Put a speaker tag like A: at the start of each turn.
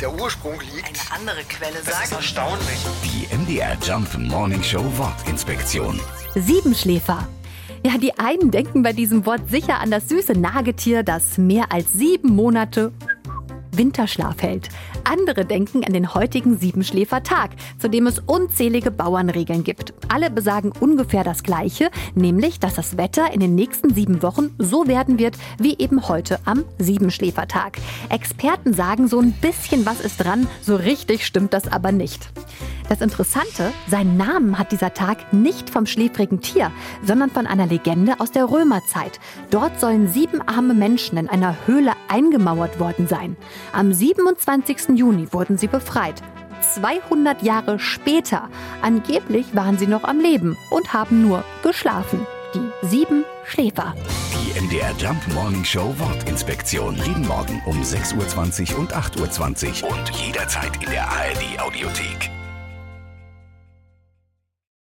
A: der Ursprung liegt.
B: Eine andere Quelle
A: Das ist
B: sagt.
A: erstaunlich.
C: Die MDR Jump Morning Show Wortinspektion.
D: Siebenschläfer. Ja, die einen denken bei diesem Wort sicher an das süße Nagetier, das mehr als sieben Monate Winterschlaf hält. Andere denken an den heutigen Siebenschläfertag, zu dem es unzählige Bauernregeln gibt. Alle besagen ungefähr das Gleiche, nämlich, dass das Wetter in den nächsten sieben Wochen so werden wird wie eben heute am Siebenschläfertag. Experten sagen so ein bisschen was ist dran, so richtig stimmt das aber nicht. Das Interessante, seinen Namen hat dieser Tag nicht vom schläfrigen Tier, sondern von einer Legende aus der Römerzeit. Dort sollen sieben arme Menschen in einer Höhle eingemauert worden sein. Am 27. Juni wurden sie befreit. 200 Jahre später, angeblich waren sie noch am Leben und haben nur geschlafen. Die sieben Schläfer.
C: Die MDR Jump Morning Show Wortinspektion. Jeden Morgen um 6.20 Uhr und 8.20 Uhr und jederzeit in der ARD Audiothek.